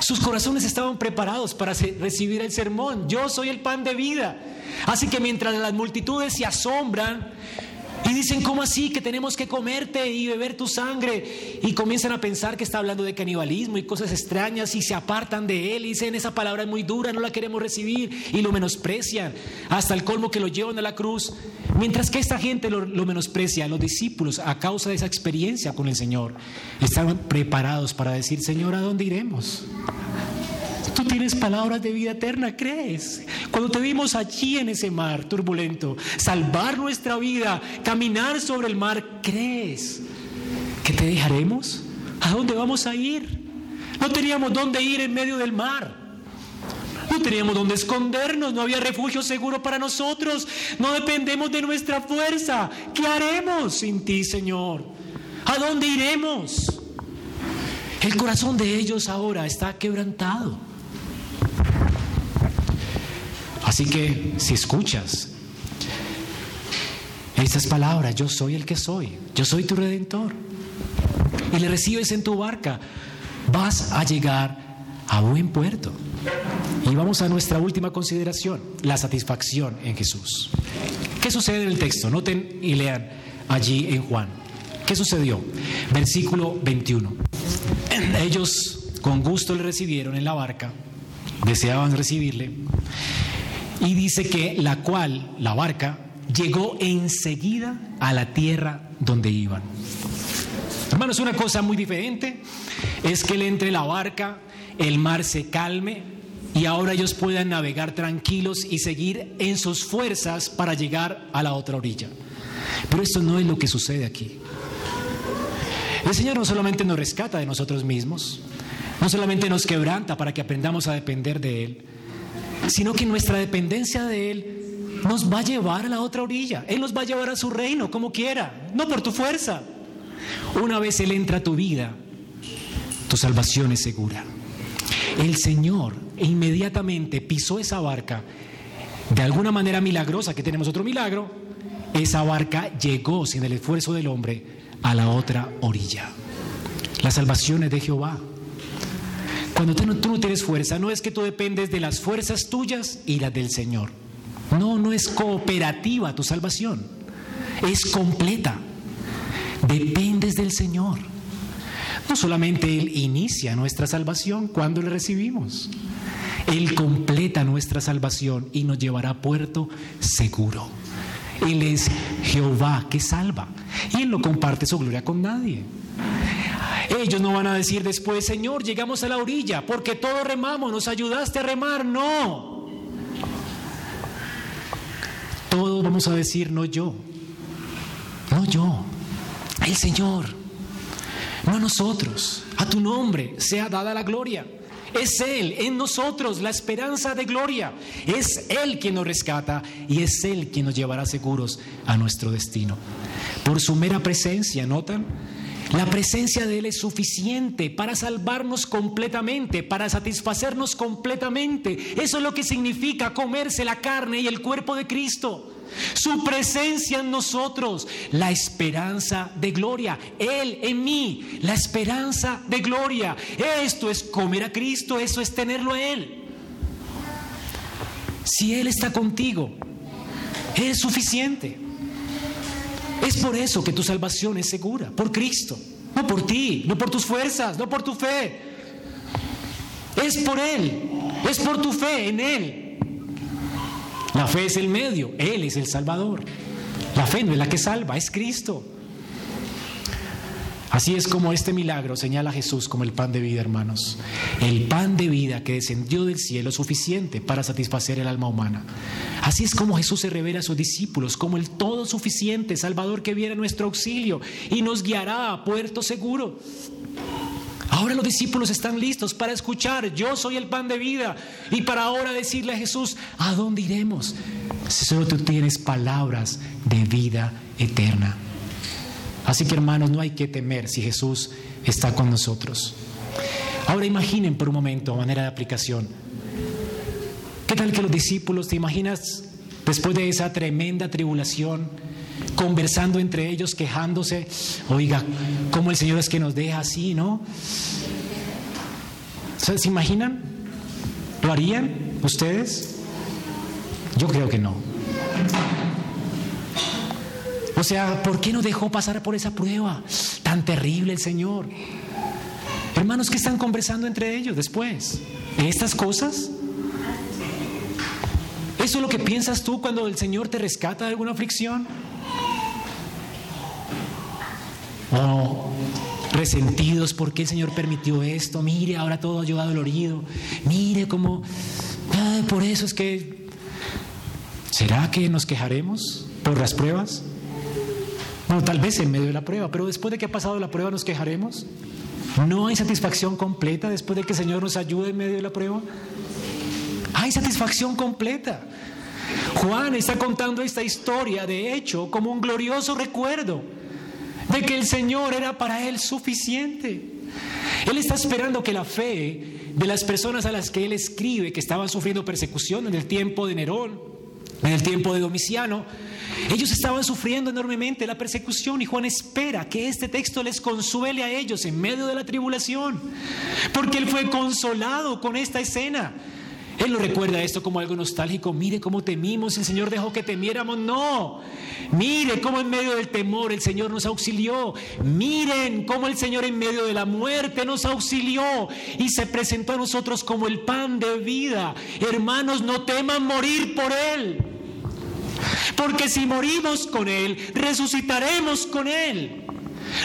Sus corazones estaban preparados para recibir el sermón. Yo soy el pan de vida. Así que mientras las multitudes se asombran y dicen, ¿cómo así que tenemos que comerte y beber tu sangre? Y comienzan a pensar que está hablando de canibalismo y cosas extrañas y se apartan de él y dicen, esa palabra es muy dura, no la queremos recibir y lo menosprecian hasta el colmo que lo llevan a la cruz. Mientras que esta gente lo, lo menosprecia, los discípulos, a causa de esa experiencia con el Señor, estaban preparados para decir, Señor, ¿a dónde iremos? Tú tienes palabras de vida eterna, crees. Cuando te vimos allí en ese mar turbulento, salvar nuestra vida, caminar sobre el mar, crees que te dejaremos. ¿A dónde vamos a ir? No teníamos dónde ir en medio del mar. No teníamos dónde escondernos, no había refugio seguro para nosotros, no dependemos de nuestra fuerza. ¿Qué haremos sin ti, Señor? ¿A dónde iremos? El corazón de ellos ahora está quebrantado. Así que si escuchas esas palabras, yo soy el que soy, yo soy tu redentor, y le recibes en tu barca, vas a llegar a buen puerto. Y vamos a nuestra última consideración, la satisfacción en Jesús. ¿Qué sucede en el texto? Noten y lean allí en Juan. ¿Qué sucedió? Versículo 21. Ellos con gusto le recibieron en la barca, deseaban recibirle, y dice que la cual, la barca, llegó enseguida a la tierra donde iban. Hermanos, una cosa muy diferente es que él entre la barca, el mar se calme y ahora ellos puedan navegar tranquilos y seguir en sus fuerzas para llegar a la otra orilla. Pero esto no es lo que sucede aquí. El Señor no solamente nos rescata de nosotros mismos, no solamente nos quebranta para que aprendamos a depender de Él, sino que nuestra dependencia de Él nos va a llevar a la otra orilla. Él nos va a llevar a su reino como quiera, no por tu fuerza. Una vez Él entra a tu vida, tu salvación es segura. El Señor inmediatamente pisó esa barca, de alguna manera milagrosa, que tenemos otro milagro, esa barca llegó sin el esfuerzo del hombre a la otra orilla. La salvación es de Jehová. Cuando tú no, tienes fuerza, no es que tú dependes de las fuerzas tuyas y las del Señor. No, no es cooperativa tu salvación. Es completa. Dependes del Señor. No solamente Él inicia nuestra salvación cuando le recibimos. Él completa nuestra salvación y nos llevará a puerto seguro. Él es Jehová que salva. Y Él no comparte su gloria con nadie. Ellos no van a decir después, Señor, llegamos a la orilla porque todos remamos, nos ayudaste a remar. No. Todos vamos a decir, no yo, no yo, el Señor, no nosotros. A tu nombre sea dada la gloria. Es Él en nosotros la esperanza de gloria. Es Él quien nos rescata y es Él quien nos llevará seguros a nuestro destino. Por su mera presencia, ¿notan? La presencia de Él es suficiente para salvarnos completamente, para satisfacernos completamente. Eso es lo que significa comerse la carne y el cuerpo de Cristo. Su presencia en nosotros, la esperanza de gloria. Él en mí, la esperanza de gloria. Esto es comer a Cristo, eso es tenerlo a Él. Si Él está contigo, es suficiente. Es por eso que tu salvación es segura, por Cristo, no por ti, no por tus fuerzas, no por tu fe. Es por Él, es por tu fe en Él. La fe es el medio, Él es el Salvador. La fe no es la que salva, es Cristo. Así es como este milagro señala a Jesús como el pan de vida, hermanos. El pan de vida que descendió del cielo suficiente para satisfacer el alma humana. Así es como Jesús se revela a sus discípulos como el todo suficiente Salvador que viene a nuestro auxilio y nos guiará a puerto seguro. Ahora los discípulos están listos para escuchar, yo soy el pan de vida, y para ahora decirle a Jesús, ¿a dónde iremos? Si solo tú tienes palabras de vida eterna. Así que hermanos, no hay que temer si Jesús está con nosotros. Ahora imaginen por un momento, a manera de aplicación, ¿qué tal que los discípulos, te imaginas, después de esa tremenda tribulación, conversando entre ellos, quejándose, oiga, ¿cómo el Señor es que nos deja así, no? ¿Se imaginan? ¿Lo harían ustedes? Yo creo que no. O sea, ¿por qué no dejó pasar por esa prueba? Tan terrible el Señor. Hermanos, ¿qué están conversando entre ellos después? ¿De estas cosas? ¿Eso es lo que piensas tú cuando el Señor te rescata de alguna aflicción? ¿O resentidos porque el Señor permitió esto? Mire, ahora todo ha llegado dolorido. Mire cómo... por eso es que... ¿Será que nos quejaremos por las pruebas? No, tal vez en medio de la prueba, pero después de que ha pasado la prueba nos quejaremos. ¿No hay satisfacción completa después de que el Señor nos ayude en medio de la prueba? Hay satisfacción completa. Juan está contando esta historia, de hecho, como un glorioso recuerdo de que el Señor era para él suficiente. Él está esperando que la fe de las personas a las que él escribe, que estaban sufriendo persecución en el tiempo de Nerón, en el tiempo de Domiciano, ellos estaban sufriendo enormemente la persecución y Juan espera que este texto les consuele a ellos en medio de la tribulación, porque él fue consolado con esta escena. Él no recuerda esto como algo nostálgico. Mire cómo temimos, el Señor dejó que temiéramos. No. Mire cómo en medio del temor el Señor nos auxilió. Miren cómo el Señor en medio de la muerte nos auxilió y se presentó a nosotros como el pan de vida. Hermanos, no teman morir por Él. Porque si morimos con Él, resucitaremos con Él.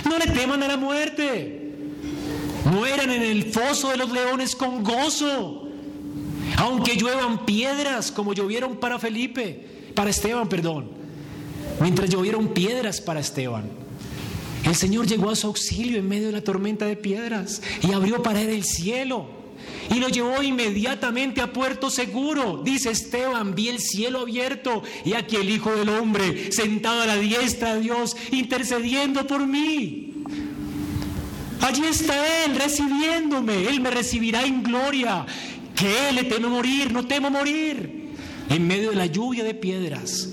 No le teman a la muerte. Mueran en el foso de los leones con gozo. Aunque lluevan piedras como llovieron para Felipe, para Esteban, perdón. Mientras llovieron piedras para Esteban. El Señor llegó a su auxilio en medio de la tormenta de piedras y abrió para él el cielo y lo llevó inmediatamente a puerto seguro. Dice Esteban, vi el cielo abierto y aquí el Hijo del Hombre sentado a la diestra de Dios intercediendo por mí. Allí está Él recibiéndome, Él me recibirá en gloria. Que Él le temo morir, no temo morir. En medio de la lluvia de piedras,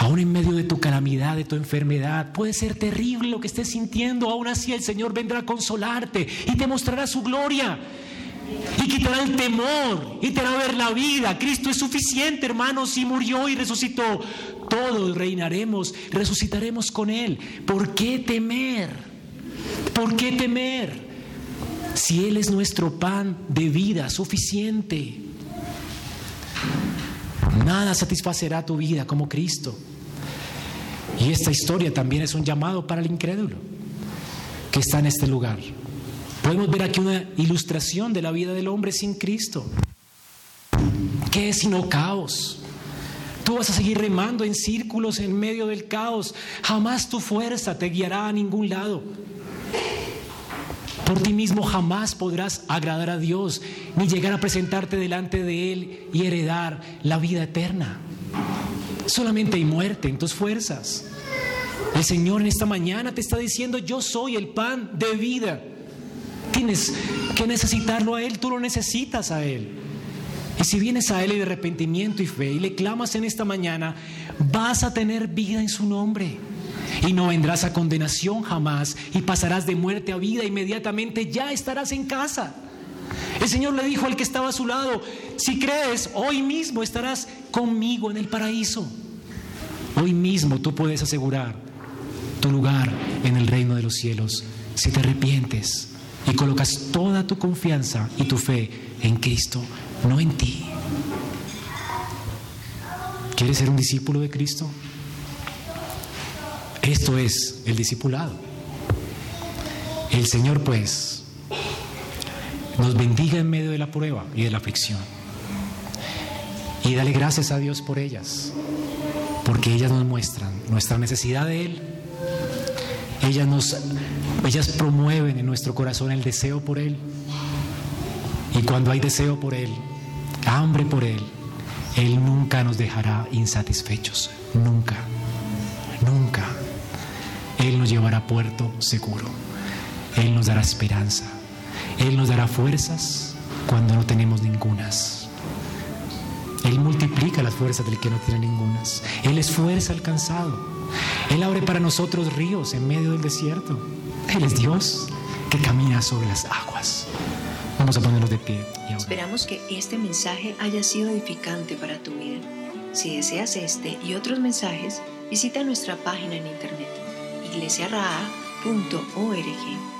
Aún en medio de tu calamidad, de tu enfermedad, puede ser terrible lo que estés sintiendo. Aún así el Señor vendrá a consolarte y te mostrará su gloria. Y quitará el temor y te hará ver la vida. Cristo es suficiente, hermanos, y murió y resucitó. Todos reinaremos, resucitaremos con Él. ¿Por qué temer? ¿Por qué temer? Si Él es nuestro pan de vida suficiente. Nada satisfacerá tu vida como Cristo. Y esta historia también es un llamado para el incrédulo que está en este lugar. Podemos ver aquí una ilustración de la vida del hombre sin Cristo. ¿Qué es sino caos? Tú vas a seguir remando en círculos en medio del caos. Jamás tu fuerza te guiará a ningún lado. Por ti mismo jamás podrás agradar a Dios ni llegar a presentarte delante de Él y heredar la vida eterna. Solamente hay muerte en tus fuerzas. El Señor en esta mañana te está diciendo, yo soy el pan de vida. Tienes que necesitarlo a Él, tú lo necesitas a Él. Y si vienes a Él en arrepentimiento y fe y le clamas en esta mañana, vas a tener vida en su nombre. Y no vendrás a condenación jamás y pasarás de muerte a vida inmediatamente, ya estarás en casa. El Señor le dijo al que estaba a su lado, si crees, hoy mismo estarás conmigo en el paraíso. Hoy mismo tú puedes asegurar tu lugar en el reino de los cielos si te arrepientes y colocas toda tu confianza y tu fe en Cristo, no en ti. ¿Quieres ser un discípulo de Cristo? Esto es el discipulado. El Señor pues nos bendiga en medio de la prueba y de la aflicción. Y dale gracias a Dios por ellas, porque ellas nos muestran nuestra necesidad de Él. Ellas, nos, ellas promueven en nuestro corazón el deseo por Él. Y cuando hay deseo por Él, hambre por Él, Él nunca nos dejará insatisfechos. Nunca, nunca. Él nos llevará a puerto seguro. Él nos dará esperanza. Él nos dará fuerzas cuando no tenemos ningunas. Él multiplica las fuerzas del que no tiene ningunas. Él es fuerza alcanzado. Él abre para nosotros ríos en medio del desierto. Él es Dios que camina sobre las aguas. Vamos a ponernos de pie. Esperamos que este mensaje haya sido edificante para tu vida. Si deseas este y otros mensajes, visita nuestra página en internet iglesiaraa.org.